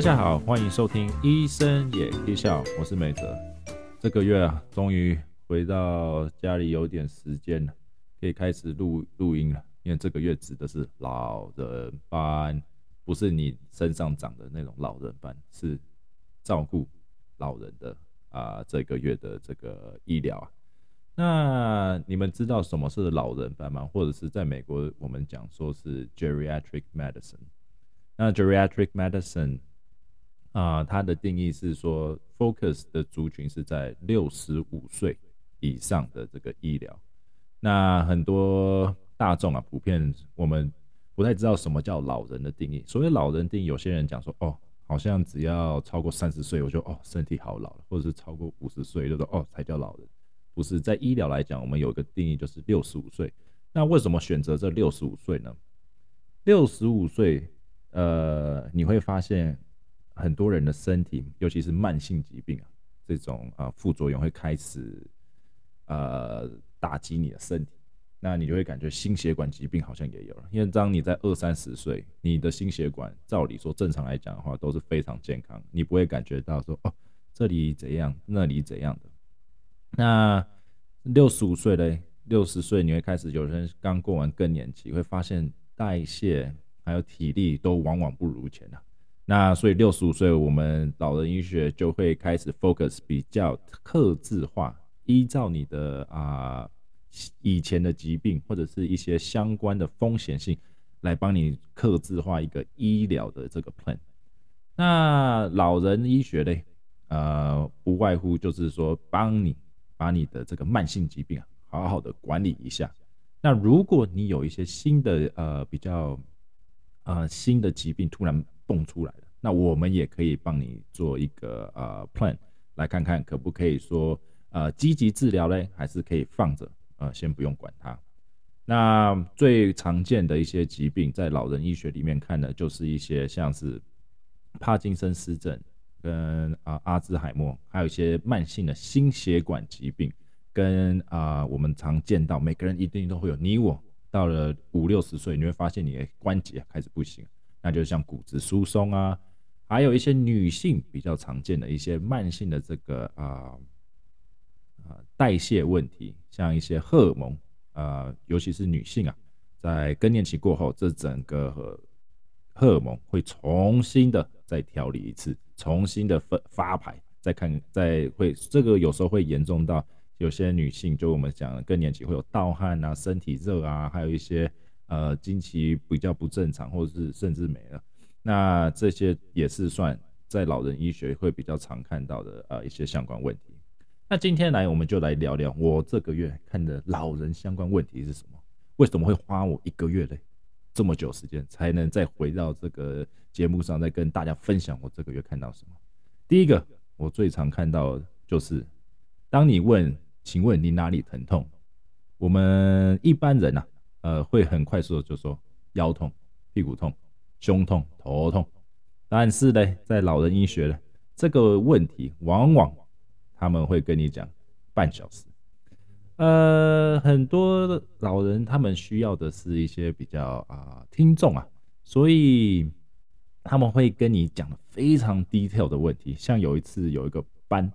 大家好，欢迎收听《医生也可以笑》，我是美哲。这个月啊，终于回到家里，有点时间了，可以开始录录音了。因为这个月指的是老人班，不是你身上长的那种老人班，是照顾老人的啊。这个月的这个医疗啊，那你们知道什么是老人班吗？或者是在美国我们讲说是 geriatric medicine？那 geriatric medicine 啊，它的定义是说 focus 的族群是在六十五岁以上的这个医疗。那很多大众啊，普遍我们不太知道什么叫老人的定义。所谓老人定义，有些人讲说，哦，好像只要超过三十岁，我就哦身体好老了，或者是超过五十岁，就说哦才叫老人。不是在医疗来讲，我们有一个定义就是六十五岁。那为什么选择这六十五岁呢？六十五岁。呃，你会发现很多人的身体，尤其是慢性疾病啊，这种啊副作用会开始呃打击你的身体，那你就会感觉心血管疾病好像也有了。因为当你在二三十岁，你的心血管照理说正常来讲的话都是非常健康，你不会感觉到说哦这里怎样那里怎样的。那六十五岁嘞，六十岁你会开始有人刚过完更年期，会发现代谢。还有体力都往往不如前了，那所以六十五岁，我们老人医学就会开始 focus 比较克制化，依照你的啊以前的疾病或者是一些相关的风险性，来帮你克制化一个医疗的这个 plan。那老人医学嘞，呃，不外乎就是说帮你把你的这个慢性疾病啊好好的管理一下。那如果你有一些新的呃比较啊，新的疾病突然蹦出来了，那我们也可以帮你做一个呃 plan，来看看可不可以说呃积极治疗嘞，还是可以放着呃先不用管它。那最常见的一些疾病，在老人医学里面看的，就是一些像是帕金森氏症跟啊阿兹海默，还有一些慢性的心血管疾病，跟啊我们常见到每个人一定都会有你我。到了五六十岁，你会发现你的关节开始不行，那就像骨质疏松啊，还有一些女性比较常见的一些慢性的这个啊啊代谢问题，像一些荷尔蒙啊，尤其是女性啊，在更年期过后，这整个荷尔蒙会重新的再调理一次，重新的发发牌，再看再会这个有时候会严重到。有些女性，就我们讲更年期会有盗汗啊、身体热啊，还有一些呃经期比较不正常，或者是甚至没了。那这些也是算在老人医学会比较常看到的呃一些相关问题。那今天来我们就来聊聊我这个月看的老人相关问题是什么？为什么会花我一个月的这么久时间才能再回到这个节目上，再跟大家分享我这个月看到什么？第一个，我最常看到就是当你问。请问你哪里疼痛？我们一般人呐，呃，会很快速的就说腰痛、屁股痛、胸痛、头痛。但是呢，在老人医学呢，这个问题往往他们会跟你讲半小时。呃，很多老人他们需要的是一些比较啊听众啊，所以他们会跟你讲非常 detail 的问题。像有一次有一个班。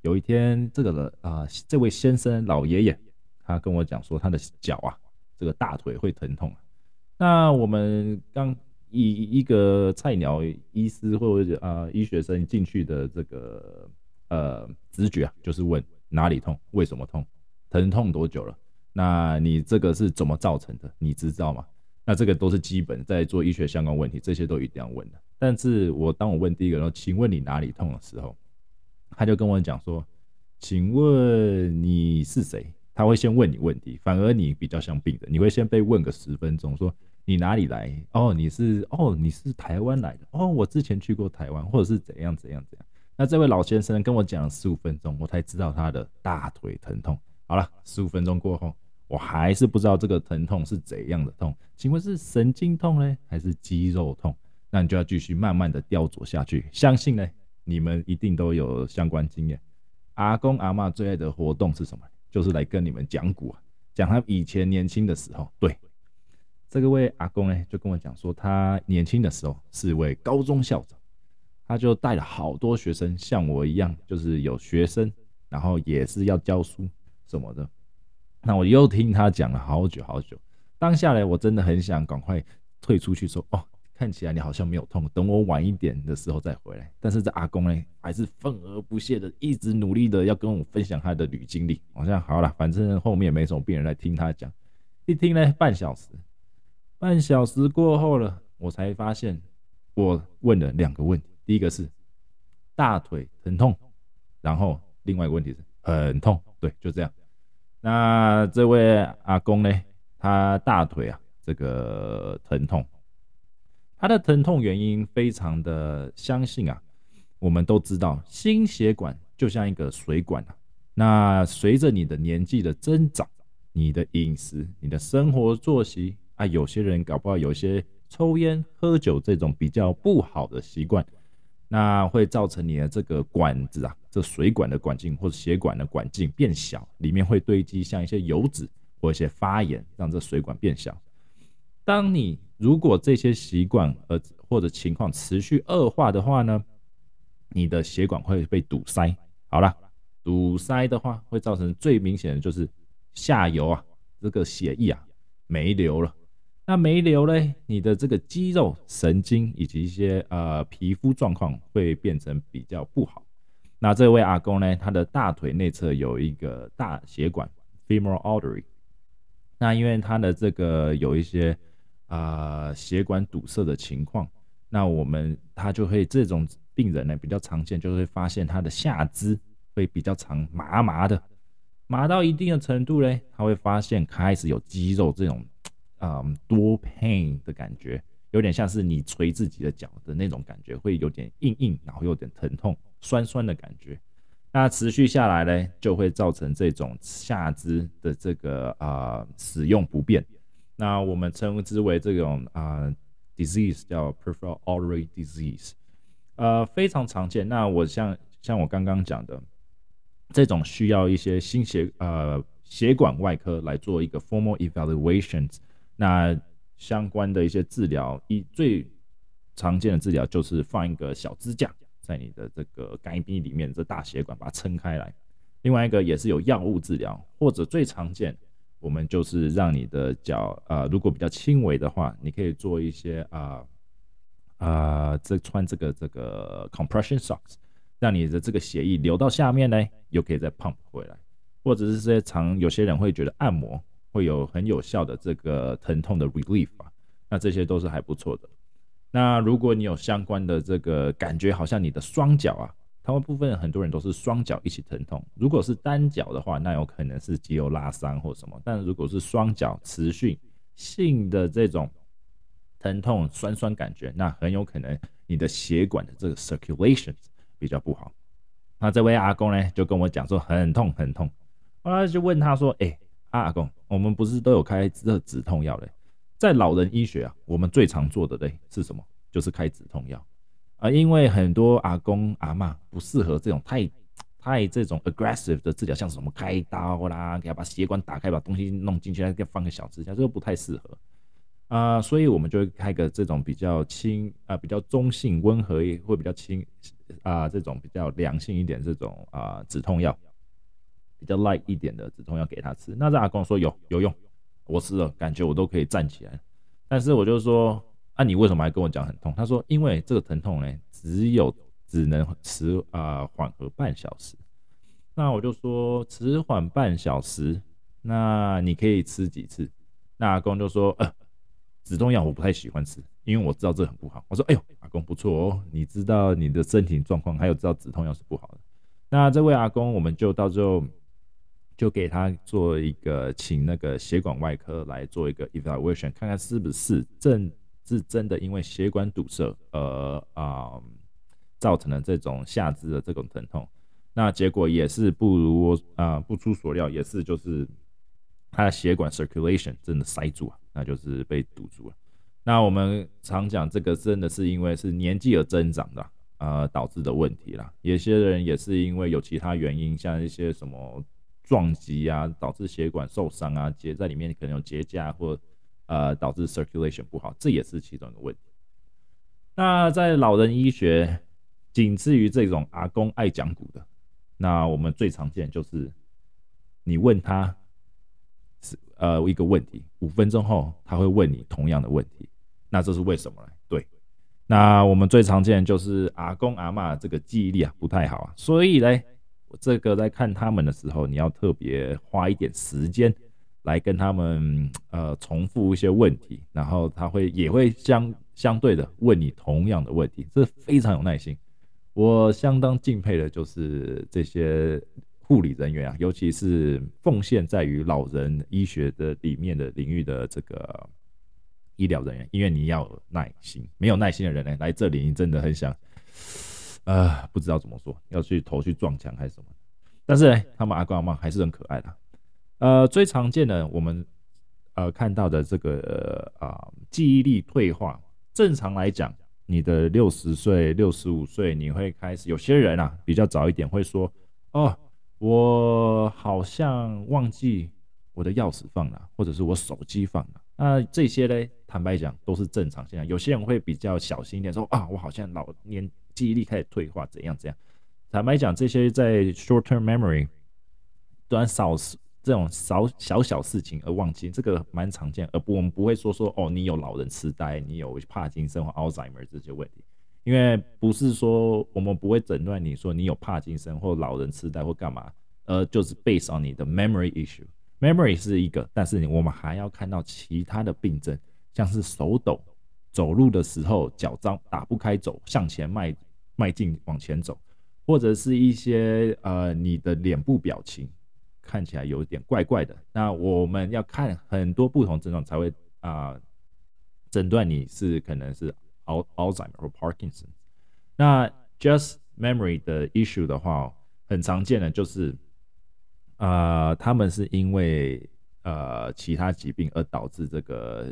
有一天，这个人啊，这位先生老爷爷，他跟我讲说，他的脚啊，这个大腿会疼痛。那我们刚一一个菜鸟医师或者啊医学生进去的这个呃直觉啊，就是问哪里痛，为什么痛，疼痛多久了？那你这个是怎么造成的？你知道吗？那这个都是基本在做医学相关问题，这些都一定要问的。但是我当我问第一个说，请问你哪里痛的时候？他就跟我讲说：“请问你是谁？”他会先问你问题，反而你比较像病人，你会先被问个十分钟，说你哪里来？哦，你是哦，你是台湾来的哦，我之前去过台湾，或者是怎样怎样怎样。那这位老先生跟我讲了十五分钟，我才知道他的大腿疼痛。好了，十五分钟过后，我还是不知道这个疼痛是怎样的痛。请问是神经痛呢，还是肌肉痛？那你就要继续慢慢的雕琢下去。相信呢。你们一定都有相关经验。阿公阿妈最爱的活动是什么？就是来跟你们讲古啊，讲他以前年轻的时候。对，这个位阿公呢，就跟我讲说，他年轻的时候是位高中校长，他就带了好多学生，像我一样，就是有学生，然后也是要教书什么的。那我又听他讲了好久好久，当下呢，我真的很想赶快退出去说，哦，看起来你好像没有痛，等我晚一点的时候再回来。但是这阿公呢，还是愤而不屑的，一直努力的要跟我分享他的旅经历。好像好了，反正后面没什么病人来听他讲，一听呢，半小时，半小时过后了，我才发现我问了两个问题，第一个是大腿疼痛，然后另外一个问题是很痛，对，就这样。那这位阿公呢？他大腿啊，这个疼痛，他的疼痛原因非常的相信啊。我们都知道，心血管就像一个水管啊。那随着你的年纪的增长，你的饮食、你的生活作息啊，有些人搞不好有些抽烟、喝酒这种比较不好的习惯。那会造成你的这个管子啊，这水管的管径或者血管的管径变小，里面会堆积像一些油脂或一些发炎，让这水管变小。当你如果这些习惯呃或者情况持续恶化的话呢，你的血管会被堵塞。好了，堵塞的话会造成最明显的就是下游啊这个血液啊没流了。那没流嘞，你的这个肌肉、神经以及一些呃皮肤状况会变成比较不好。那这位阿公呢，他的大腿内侧有一个大血管 （femoral artery）。那因为他的这个有一些啊血管堵塞的情况，那我们他就会这种病人呢比较常见，就会发现他的下肢会比较长麻麻的，麻到一定的程度嘞，他会发现开始有肌肉这种。嗯，多 pain 的感觉，有点像是你捶自己的脚的那种感觉，会有点硬硬，然后有点疼痛、酸酸的感觉。那持续下来呢，就会造成这种下肢的这个啊使用不便。那我们称之为这种啊 disease 叫 peripheral artery disease，呃，非常常见。那我像像我刚刚讲的，这种需要一些心血呃血管外科来做一个 formal evaluations。那相关的一些治疗，一最常见的治疗就是放一个小支架在你的这个肝壁里面，这大血管把它撑开来。另外一个也是有药物治疗，或者最常见，我们就是让你的脚啊，如果比较轻微的话，你可以做一些啊啊，这穿这个这个 compression socks，让你的这个血液流到下面呢，又可以再 pump 回来，或者是这些常有些人会觉得按摩。会有很有效的这个疼痛的 relief 啊，那这些都是还不错的。那如果你有相关的这个感觉，好像你的双脚啊，他们部分很多人都是双脚一起疼痛。如果是单脚的话，那有可能是肌肉拉伤或什么。但如果是双脚持续性的这种疼痛、酸酸感觉，那很有可能你的血管的这个 circulation 比较不好。那这位阿公呢，就跟我讲说很痛很痛，后来就问他说，哎。阿公，我们不是都有开这止痛药嘞？在老人医学啊，我们最常做的嘞是什么？就是开止痛药啊，因为很多阿公阿妈不适合这种太太这种 aggressive 的治疗，像什么开刀啦，给他把血管打开，把东西弄进去，再放个小支架，这个不太适合啊，所以我们就会开个这种比较轻啊，比较中性、温和，会比较轻啊，这种比较良性一点这种啊止痛药。比较 light 一点的止痛药给他吃，那这阿公说有有用，我吃了感觉我都可以站起来。但是我就说，啊你为什么还跟我讲很痛？他说因为这个疼痛呢，只有只能迟啊缓和半小时。那我就说迟缓半小时，那你可以吃几次？那阿公就说，呃，止痛药我不太喜欢吃，因为我知道这很不好。我说，哎呦，阿公不错哦，你知道你的身体状况，还有知道止痛药是不好的。那这位阿公，我们就到最后。就给他做一个，请那个血管外科来做一个 evaluation，看看是不是正是真的因为血管堵塞而啊造成了这种下肢的这种疼痛。那结果也是不如啊不出所料，也是就是他的血管 circulation 真的塞住啊，那就是被堵住了。那我们常讲这个真的是因为是年纪而增长的啊导致的问题啦。有些人也是因为有其他原因，像一些什么。撞击啊，导致血管受伤啊，结在里面可能有结痂，或呃导致 circulation 不好，这也是其中一个问题。那在老人医学仅次于这种阿公爱讲古的。那我们最常见就是你问他是呃一个问题，五分钟后他会问你同样的问题，那这是为什么呢？对，那我们最常见就是阿公阿妈这个记忆力啊不太好啊，所以嘞，这个在看他们的时候，你要特别花一点时间来跟他们呃重复一些问题，然后他会也会相相对的问你同样的问题，这非常有耐心。我相当敬佩的就是这些护理人员啊，尤其是奉献在于老人医学的里面的领域的这个医疗人员，因为你要有耐心，没有耐心的人呢，来这里你真的很想，呃，不知道怎么说，要去头去撞墙还是什么。但是呢，他们阿公阿妈还是很可爱的。呃，最常见的我们呃看到的这个啊记忆力退化，正常来讲。你的六十岁、六十五岁，你会开始有些人啊，比较早一点会说：“哦，我好像忘记我的钥匙放哪，或者是我手机放哪。”那这些呢，坦白讲都是正常现象。有些人会比较小心一点，说：“啊，我好像老年记忆力开始退化，怎样怎样。”坦白讲，这些在 short-term memory 短少时。这种小小小事情而忘记，这个蛮常见，而不我们不会说说哦，你有老人痴呆，你有帕金森或 Alzheimer 这些问题，因为不是说我们不会诊断你说你有帕金森或老人痴呆或干嘛，呃，就是 based on 你的 memory issue，memory 是一个，但是我们还要看到其他的病症，像是手抖、走路的时候脚张打不开走，向前迈迈进往前走，或者是一些呃你的脸部表情。看起来有点怪怪的，那我们要看很多不同症状才会啊诊断你是可能是 Al Alzheimer 或 Parkinson。那 just memory 的 issue 的话，很常见的就是啊他们是因为呃其他疾病而导致这个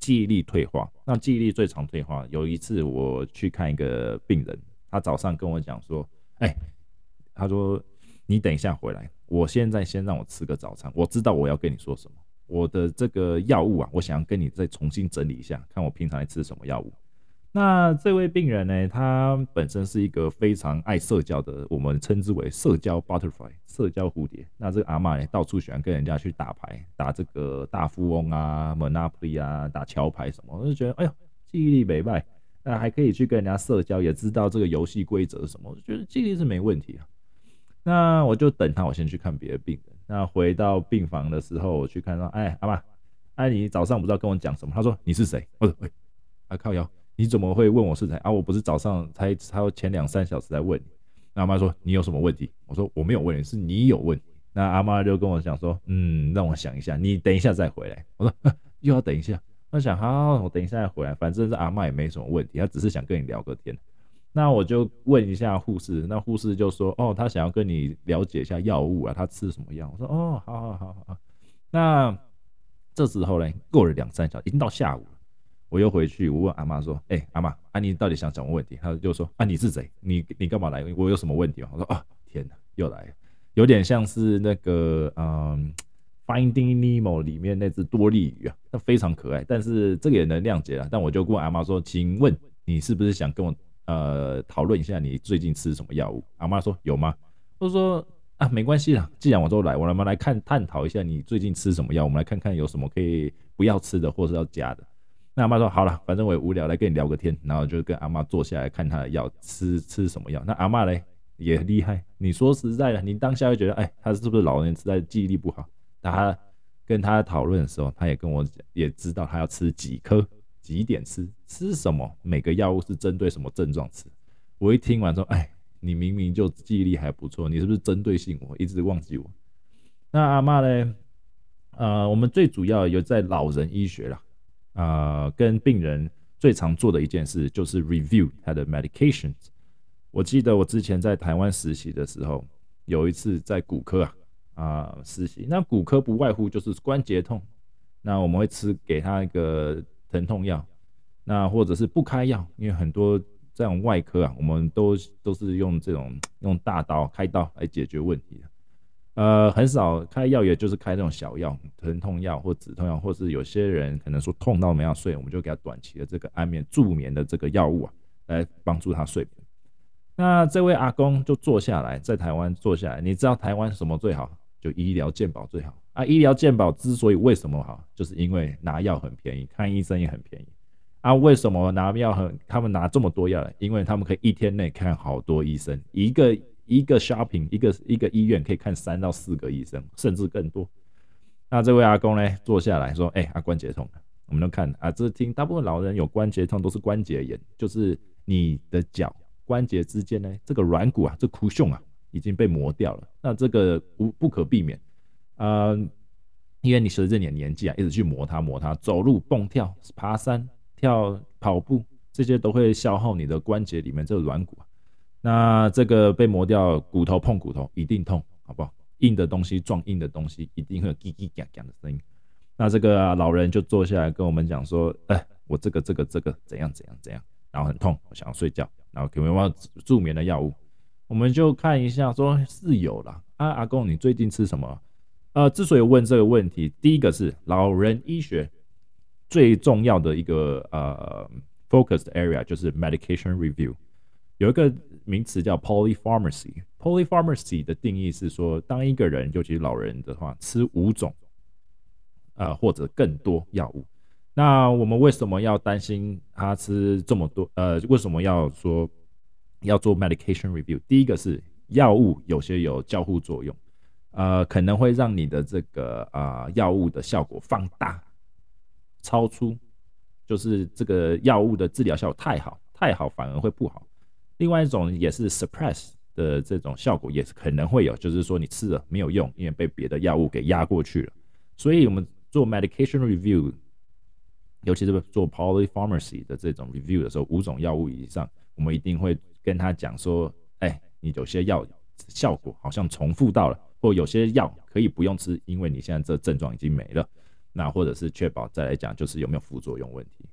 记忆力退化。那记忆力最常退化，有一次我去看一个病人，他早上跟我讲说，哎，他说你等一下回来。我现在先让我吃个早餐，我知道我要跟你说什么。我的这个药物啊，我想要跟你再重新整理一下，看我平常吃什么药物。那这位病人呢，他本身是一个非常爱社交的，我们称之为社交 butterfly，社交蝴蝶。那这个阿妈呢，到处喜欢跟人家去打牌，打这个大富翁啊、Monopoly 啊、打桥牌什么，我就觉得哎呦，记忆力没败，那还可以去跟人家社交，也知道这个游戏规则什么，我就觉得记忆力是没问题啊。那我就等他，我先去看别的病人。那回到病房的时候，我去看到，哎，阿妈，哎，你早上不知道跟我讲什么？他说你是谁？我说喂，啊靠腰，你怎么会问我是谁啊？我不是早上才才前两三小时来问你。那阿妈说你有什么问题？我说我没有问你，是你有问题。那阿妈就跟我讲说，嗯，让我想一下，你等一下再回来。我说 又要等一下。我想好，我等一下再回来，反正是阿妈也没什么问题，她只是想跟你聊个天。那我就问一下护士，那护士就说：“哦，他想要跟你了解一下药物啊，他吃什么药？”我说：“哦，好好好好。”那这时候呢，过了两三小时，已经到下午了。我又回去，我问阿妈说：“哎，阿妈，啊，你到底想什么问题？”他就说：“啊，你是谁？你你干嘛来？我有什么问题吗？”我说：“啊，天哪，又来了，有点像是那个嗯，《Finding Nemo》里面那只多利鱼啊，那非常可爱，但是这个也能谅解了。但我就问阿妈说：“请问你是不是想跟我？”呃，讨论一下你最近吃什么药物？阿妈说有吗？我说啊，没关系啦，既然我都来，我们来看探讨一下你最近吃什么药，我们来看看有什么可以不要吃的，或是要加的。那阿妈说好了，反正我也无聊，来跟你聊个天，然后就跟阿妈坐下来看他的药，吃吃什么药。那阿妈嘞也厉害，你说实在的，你当下会觉得，哎，他是不是老年痴呆，记忆力不好？他跟他讨论的时候，他也跟我，也知道他要吃几颗。几点吃？吃什么？每个药物是针对什么症状吃？我一听完说，哎，你明明就记忆力还不错，你是不是针对性我一直忘记我？那阿妈呢？呃，我们最主要有在老人医学啦，啊，跟病人最常做的一件事就是 review 他的 medications。我记得我之前在台湾实习的时候，有一次在骨科啊啊实习，那骨科不外乎就是关节痛，那我们会吃给他一个。疼痛药，那或者是不开药，因为很多这种外科啊，我们都都是用这种用大刀开刀来解决问题的，呃，很少开药，也就是开这种小药，疼痛药或止痛药，或是有些人可能说痛到没法睡，我们就给他短期的这个安眠助眠的这个药物啊，来帮助他睡眠。那这位阿公就坐下来，在台湾坐下来，你知道台湾什么最好？就医疗健保最好啊！医疗健保之所以为什么好，就是因为拿药很便宜，看医生也很便宜啊。为什么拿药很？他们拿这么多药来，因为他们可以一天内看好多医生，一个一个 shopping，一个一个医院可以看三到四个医生，甚至更多。那这位阿公呢，坐下来说：“哎，啊关节痛。”我们都看啊，这听大部分老人有关节痛都是关节炎，就是你的脚关节之间呢，这个软骨啊，这骨胸啊已经被磨掉了。那这个无不可避免，呃，因为你随着你的年纪啊，一直去磨它磨它，走路蹦跳、爬山、跳跑步，这些都会消耗你的关节里面这个软骨。那这个被磨掉，骨头碰骨头一定痛，好不好？硬的东西撞硬的东西，一定会有叽叽嘎嘎的声音。那这个老人就坐下来跟我们讲说：“哎，我这个这个这个怎样怎样怎样，然后很痛，我想要睡觉，然后有没有助眠的药物？我们就看一下，说是有了。啊，阿公，你最近吃什么？呃，之所以问这个问题，第一个是老人医学最重要的一个呃 focus area 就是 medication review，有一个名词叫 polypharmacy。polypharmacy 的定义是说，当一个人，尤其是老人的话，吃五种。呃，或者更多药物，那我们为什么要担心他吃这么多？呃，为什么要说要做 medication review？第一个是药物有些有交互作用，呃，可能会让你的这个啊药物的效果放大，超出，就是这个药物的治疗效果太好，太好反而会不好。另外一种也是 suppress 的这种效果，也是可能会有，就是说你吃了没有用，因为被别的药物给压过去了。所以我们。做 medication review，尤其是做 polypharmacy 的这种 review 的时候，五种药物以上，我们一定会跟他讲说，哎，你有些药效果好像重复到了，或有些药可以不用吃，因为你现在这症状已经没了。那或者是确保再来讲，就是有没有副作用问题。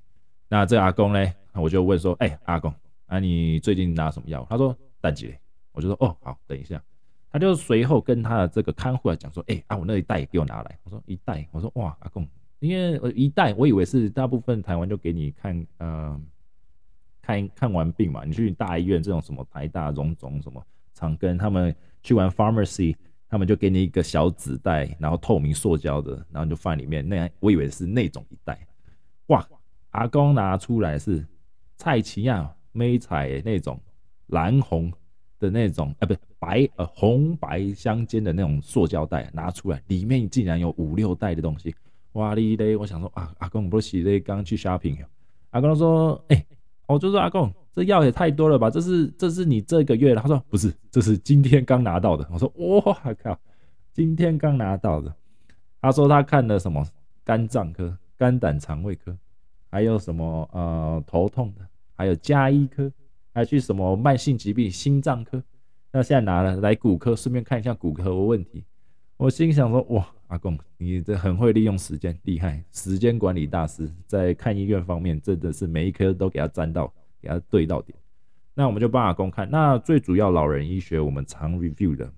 那这阿公呢，我就问说，哎，阿公，啊，你最近拿什么药？他说淡季。我就说，哦，好，等一下。他就随后跟他的这个看护来讲说：“哎啊，我那一袋给我拿来。”我说：“一袋。”我说：“哇，阿公，因为一袋，我以为是大部分台湾就给你看，呃，看看完病嘛，你去大医院这种什么台大、荣总什么长庚，他们去完 pharmacy，他们就给你一个小纸袋，然后透明塑胶的，然后就放里面。那我以为是那种一袋，哇，阿公拿出来是蔡奇亚美彩那种蓝红。”的那种，啊，不是白呃红白相间的那种塑胶袋拿出来，里面竟然有五六袋的东西，哇哩嘞！我想说啊，阿公不是洗嘞，刚去 shopping，阿公说，哎，我就说阿公，这药也太多了吧？这是这是你这个月的？他说不是，这是今天刚拿到的。我说哇靠，今天刚拿到的。他说他看了什么肝脏科、肝胆肠胃科，还有什么呃头痛的，还有加医科。还去什么慢性疾病心脏科？那现在拿了来骨科，顺便看一下骨科的问题。我心想说：哇，阿公，你这很会利用时间，厉害，时间管理大师，在看医院方面真的是每一科都给他沾到，给他对到点。那我们就帮阿公看。那最主要老人医学我们常 review 的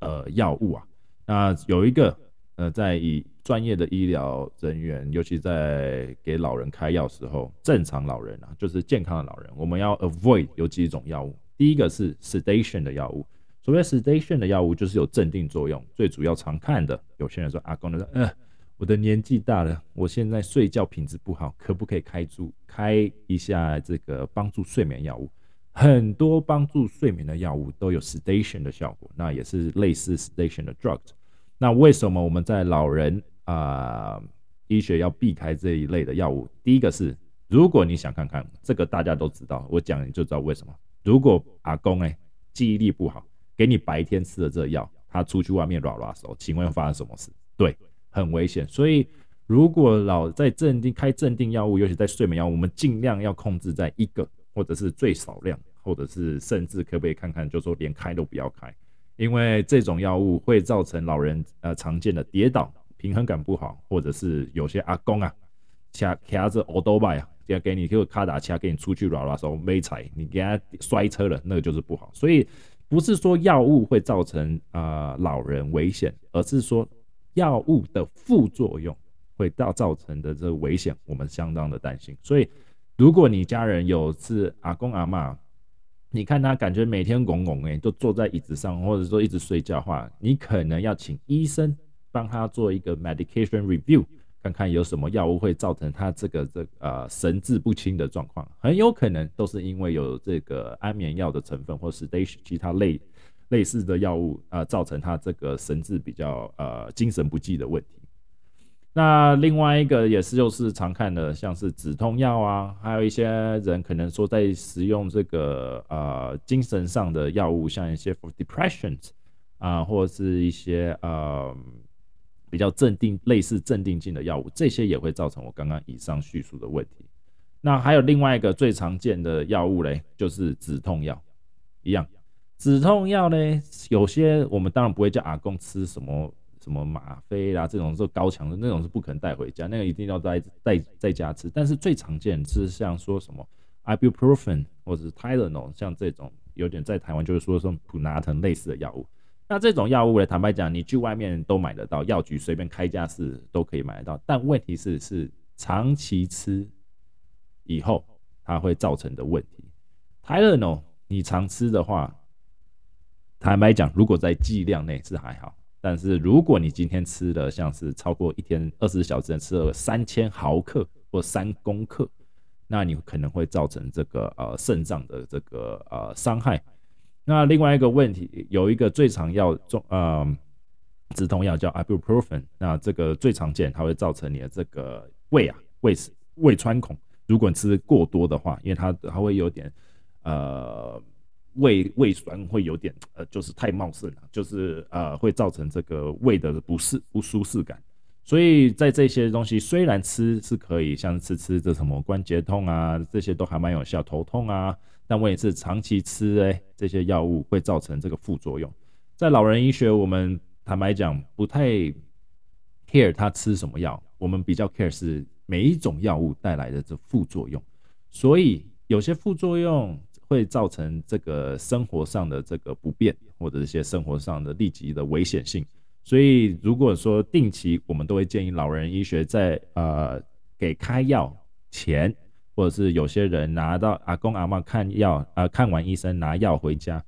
呃药物啊，那有一个呃在以。专业的医疗人员，尤其在给老人开药时候，正常老人啊，就是健康的老人，我们要 avoid 有几种药物。第一个是 sedation 的药物，所谓 sedation 的药物就是有镇定作用。最主要常看的，有些人说阿公的说，嗯，我的年纪大了，我现在睡觉品质不好，可不可以开注开一下这个帮助睡眠药物？很多帮助睡眠的药物都有 sedation 的效果，那也是类似 sedation 的 drug。那为什么我们在老人啊，医学要避开这一类的药物。第一个是，如果你想看看这个，大家都知道，我讲你就知道为什么。如果阿公哎记忆力不好，给你白天吃的这药，他出去外面拉拉手，请问发生什么事？对，很危险。所以如果老在镇定开镇定药物，尤其在睡眠药，我们尽量要控制在一个，或者是最少量，或者是甚至可不可以看看，就说连开都不要开，因为这种药物会造成老人呃常见的跌倒。平衡感不好，或者是有些阿公啊，卡卡着欧多拜啊，要给你就卡打卡给你出去拉拉手没踩，你给他摔车了，那个就是不好。所以不是说药物会造成啊老人危险，而是说药物的副作用会造造成的这个危险，我们相当的担心。所以如果你家人有是阿公阿妈你看他感觉每天拱拱哎，都坐在椅子上，或者说一直睡觉的话，你可能要请医生帮他做一个 medication review，看看有什么药物会造成他这个这呃神志不清的状况，很有可能都是因为有这个安眠药的成分，或是 sedation 其他类类似的药物啊，造成他这个神志比较呃精神不济的问题。那另外一个也是，就是常看的，像是止痛药啊，还有一些人可能说在使用这个呃精神上的药物，像一些 for depressions 啊，或者是一些呃比较镇定、类似镇定剂的药物，这些也会造成我刚刚以上叙述的问题。那还有另外一个最常见的药物嘞，就是止痛药，一样，止痛药呢，有些我们当然不会叫阿公吃什么。什么吗啡啦，这种是高强的那种是不可能带回家，那个一定要在在在家吃。但是最常见是像说什么 ibuprofen 或者是 Tylenol，像这种有点在台湾就是说说普拿疼类似的药物。那这种药物呢，坦白讲，你去外面都买得到，药局随便开架是都可以买得到。但问题是是长期吃以后它会造成的问题。Tylenol 你常吃的话，坦白讲，如果在剂量内是还好。但是如果你今天吃的像是超过一天二十小时吃了三千毫克或三公克，那你可能会造成这个呃肾脏的这个呃伤害。那另外一个问题，有一个最常要中呃止痛药叫 ibuprofen，那这个最常见，它会造成你的这个胃啊胃胃穿孔，如果你吃过多的话，因为它它会有点呃。胃胃酸会有点呃，就是太茂盛了，就是呃会造成这个胃的不适不舒适感。所以在这些东西虽然吃是可以，像吃吃这什么关节痛啊，这些都还蛮有效，头痛啊，但问题是长期吃哎这些药物会造成这个副作用。在老人医学，我们坦白讲不太 care 他吃什么药，我们比较 care 是每一种药物带来的这副作用。所以有些副作用。会造成这个生活上的这个不便，或者一些生活上的立即的危险性。所以，如果说定期，我们都会建议老人医学在呃给开药前，或者是有些人拿到阿公阿妈看药啊，看完医生拿药回家，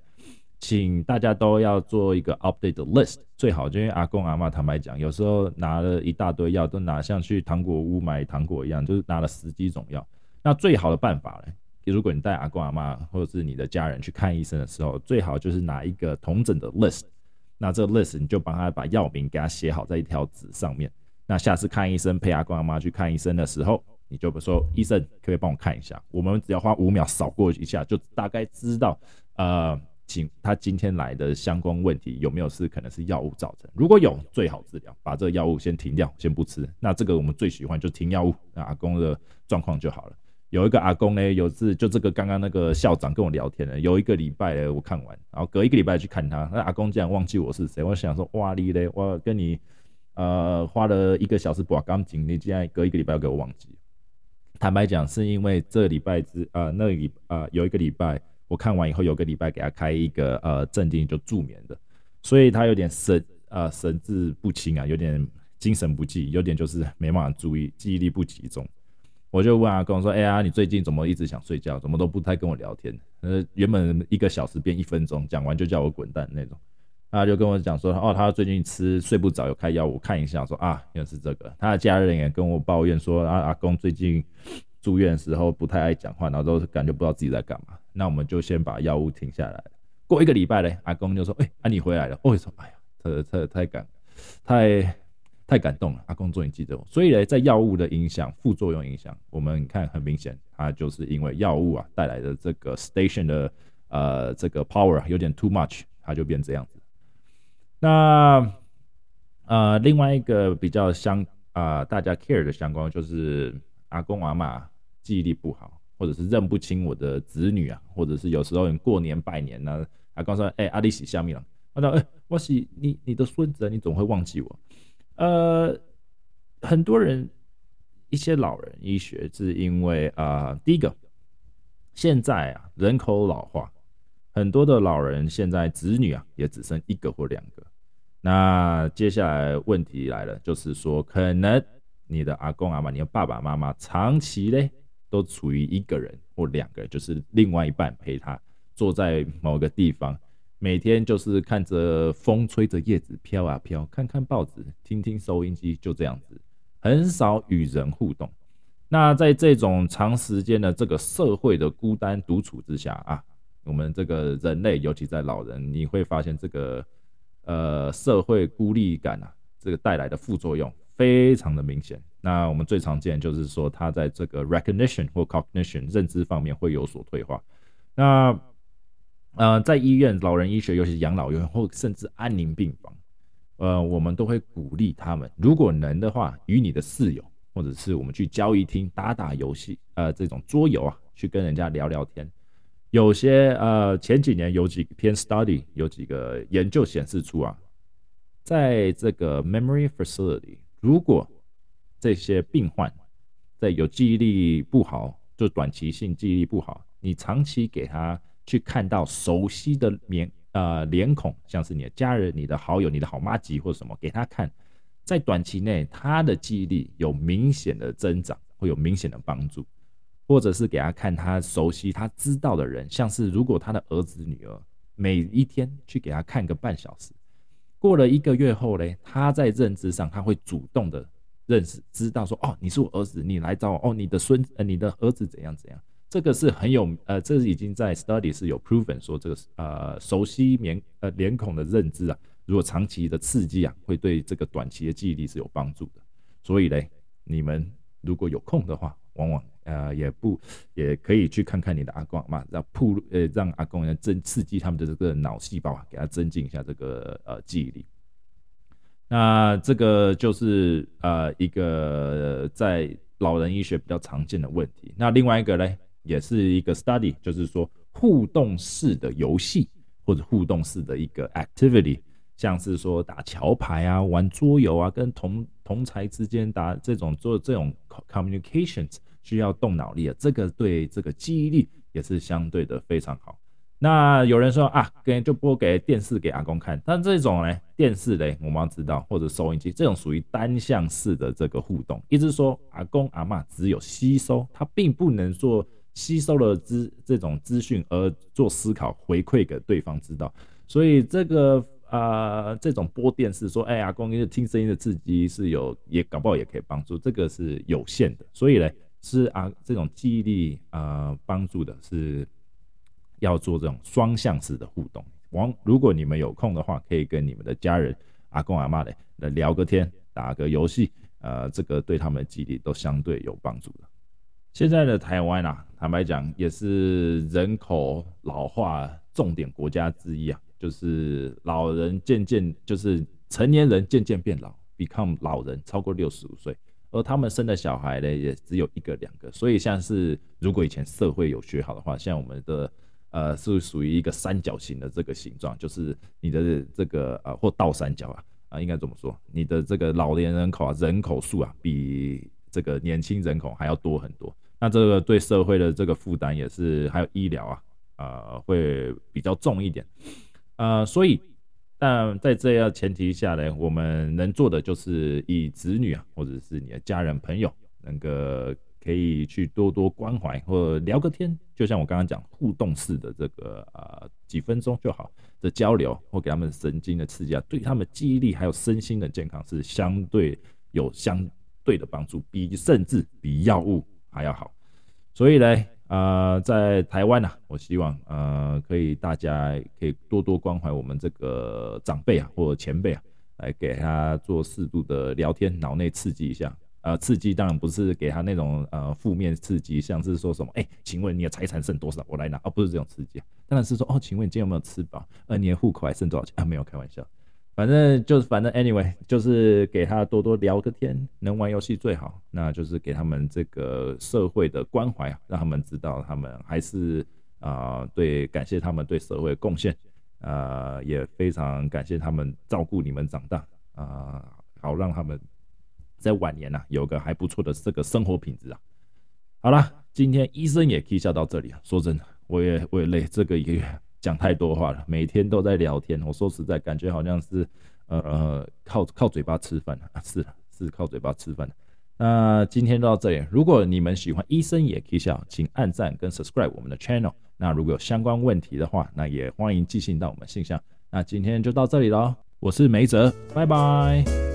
请大家都要做一个 update list。最好就因为阿公阿妈坦白讲，有时候拿了一大堆药，都拿像去糖果屋买糖果一样，就是拿了十几种药。那最好的办法呢？如果你带阿公阿妈或者是你的家人去看医生的时候，最好就是拿一个同诊的 list。那这个 list 你就帮他把药名给他写好在一条纸上面。那下次看医生陪阿公阿妈去看医生的时候，你就说医生可不可以帮我看一下？我们只要花五秒扫过一下，就大概知道呃，请他今天来的相关问题有没有是可能是药物造成。如果有，最好治疗，把这个药物先停掉，先不吃。那这个我们最喜欢就停药物，那阿公的状况就好了。有一个阿公呢，有次就这个刚刚那个校长跟我聊天呢，有一个礼拜我看完，然后隔一个礼拜去看他，那阿公竟然忘记我是谁，我想说哇你嘞，我跟你呃花了一个小时把钢琴，你竟然隔一个礼拜给我忘记。坦白讲，是因为这礼拜之呃那礼呃有一个礼拜我看完以后，有个礼拜给他开一个呃镇定就助眠的，所以他有点神呃神志不清啊，有点精神不济，有点就是没办法注意，记忆力不集中。我就问阿公说：“哎呀，你最近怎么一直想睡觉？怎么都不太跟我聊天？呃，原本一个小时变一分钟，讲完就叫我滚蛋那种。”他就跟我讲说：“哦，他最近吃睡不着，有开药，我看一下。”说啊，原来是这个。他的家人也跟我抱怨说：“啊，阿公最近住院的时候不太爱讲话，然后都感觉不知道自己在干嘛。”那我们就先把药物停下来。过一个礼拜嘞，阿公就说：“哎，啊你回来了。”我说：“哎呀，太太太感，太。”太感动了，阿公终于记得我。所以呢，在药物的影响、副作用影响，我们看很明显，它就是因为药物啊带来的这个 station 的呃这个 power 有点 too much，它就变这样子。那呃另外一个比较相啊大家 care 的相关就是阿公阿妈记忆力不好，或者是认不清我的子女啊，或者是有时候过年拜年呢，阿公说哎阿里喜下面了，他说哎我是你你的孙子，你总会忘记我。呃，很多人一些老人医学是因为啊，第一个，现在啊人口老化，很多的老人现在子女啊也只剩一个或两个。那接下来问题来了，就是说可能你的阿公阿妈、你的爸爸妈妈长期嘞都处于一个人或两个人，就是另外一半陪他，坐在某个地方，每天就是看着风吹着叶子飘啊飘，看看报纸，听听收音机，就这样子，很少与人互动。那在这种长时间的这个社会的孤单独处之下啊，我们这个人类，尤其在老人，你会发现这个呃社会孤立感啊，这个带来的副作用非常的明显。那我们最常见就是说，他在这个 recognition 或 cognition 认知方面会有所退化。那呃，在医院、老人医学，尤其是养老院或甚至安宁病房，呃，我们都会鼓励他们，如果能的话，与你的室友。或者是我们去交易厅打打游戏，呃，这种桌游啊，去跟人家聊聊天。有些呃，前几年有几篇 study，有几个研究显示出啊，在这个 memory facility，如果这些病患在有记忆力不好，就短期性记忆力不好，你长期给他去看到熟悉的脸呃脸孔，像是你的家人、你的好友、你的好妈吉或什么，给他看。在短期内，他的记忆力有明显的增长，会有明显的帮助，或者是给他看他熟悉、他知道的人，像是如果他的儿子、女儿每一天去给他看个半小时，过了一个月后嘞，他在认知上他会主动的认识、知道说，哦，你是我儿子，你来找我，哦，你的孙呃，你的儿子怎样怎样，这个是很有呃，这是已经在 study 是有 proven 说这个呃熟悉面呃脸孔的认知啊。如果长期的刺激啊，会对这个短期的记忆力是有帮助的。所以嘞，你们如果有空的话，往往呃也不也可以去看看你的阿公嘛，让铺呃让阿公来增刺激他们的这个脑细胞啊，给他增进一下这个呃记忆力。那这个就是呃一个在老人医学比较常见的问题。那另外一个呢，也是一个 study，就是说互动式的游戏或者互动式的一个 activity。像是说打桥牌啊，玩桌游啊，跟同同才之间打这种做这种 communications 需要动脑力啊，这个对这个记忆力也是相对的非常好。那有人说啊，给就播给电视给阿公看，但这种呢，电视嘞，我们要知道或者收音机这种属于单向式的这个互动，意思说阿公阿妈只有吸收，他并不能做吸收了资这种资讯而做思考回馈给对方知道，所以这个。啊，这种播电视说，哎呀，光是听声音的刺激是有，也搞不好也可以帮助，这个是有限的。所以呢，是啊，这种记忆力啊帮助的是要做这种双向式的互动。往如果你们有空的话，可以跟你们的家人阿公阿妈的来聊个天，打个游戏，呃，这个对他们的记忆力都相对有帮助的。现在的台湾啊，坦白讲也是人口老化重点国家之一啊。就是老人渐渐就是成年人渐渐变老，become 老人超过六十五岁，而他们生的小孩呢也只有一个两个，所以像是如果以前社会有学好的话，像我们的呃是属于一个三角形的这个形状，就是你的这个呃或倒三角啊啊应该怎么说？你的这个老年人口啊人口数啊比这个年轻人口还要多很多，那这个对社会的这个负担也是还有医疗啊啊会比较重一点。呃，所以，但在这样前提下呢，我们能做的就是以子女啊，或者是你的家人朋友，能够可以去多多关怀或聊个天，就像我刚刚讲互动式的这个呃几分钟就好的交流，或给他们神经的刺激啊，对他们记忆力还有身心的健康是相对有相对的帮助，比甚至比药物还要好。所以呢。啊，在台湾呐，我希望呃，可以大家可以多多关怀我们这个长辈啊，或者前辈啊，来给他做适度的聊天，脑内刺激一下。呃，刺激当然不是给他那种呃负面刺激，像是说什么，哎，请问你的财产剩多少，我来拿，而不是这种刺激。当然是说，哦，请问你今天有没有吃饱？呃，你的户口还剩多少钱？啊，没有开玩笑。反正就是，反正 anyway，就是给他多多聊个天，能玩游戏最好。那就是给他们这个社会的关怀，让他们知道他们还是啊，对，感谢他们对社会的贡献，啊，也非常感谢他们照顾你们长大啊，好让他们在晚年呐有个还不错的这个生活品质啊。好了，今天医生也可以笑到这里啊。说真的，我也我也累，这个一个月。讲太多话了，每天都在聊天。我说实在，感觉好像是，呃，靠靠嘴巴吃饭啊，是是靠嘴巴吃饭那今天就到这里。如果你们喜欢医生也可以笑，请按赞跟 subscribe 我们的 channel。那如果有相关问题的话，那也欢迎寄信到我们信箱。那今天就到这里喽，我是梅泽，拜拜。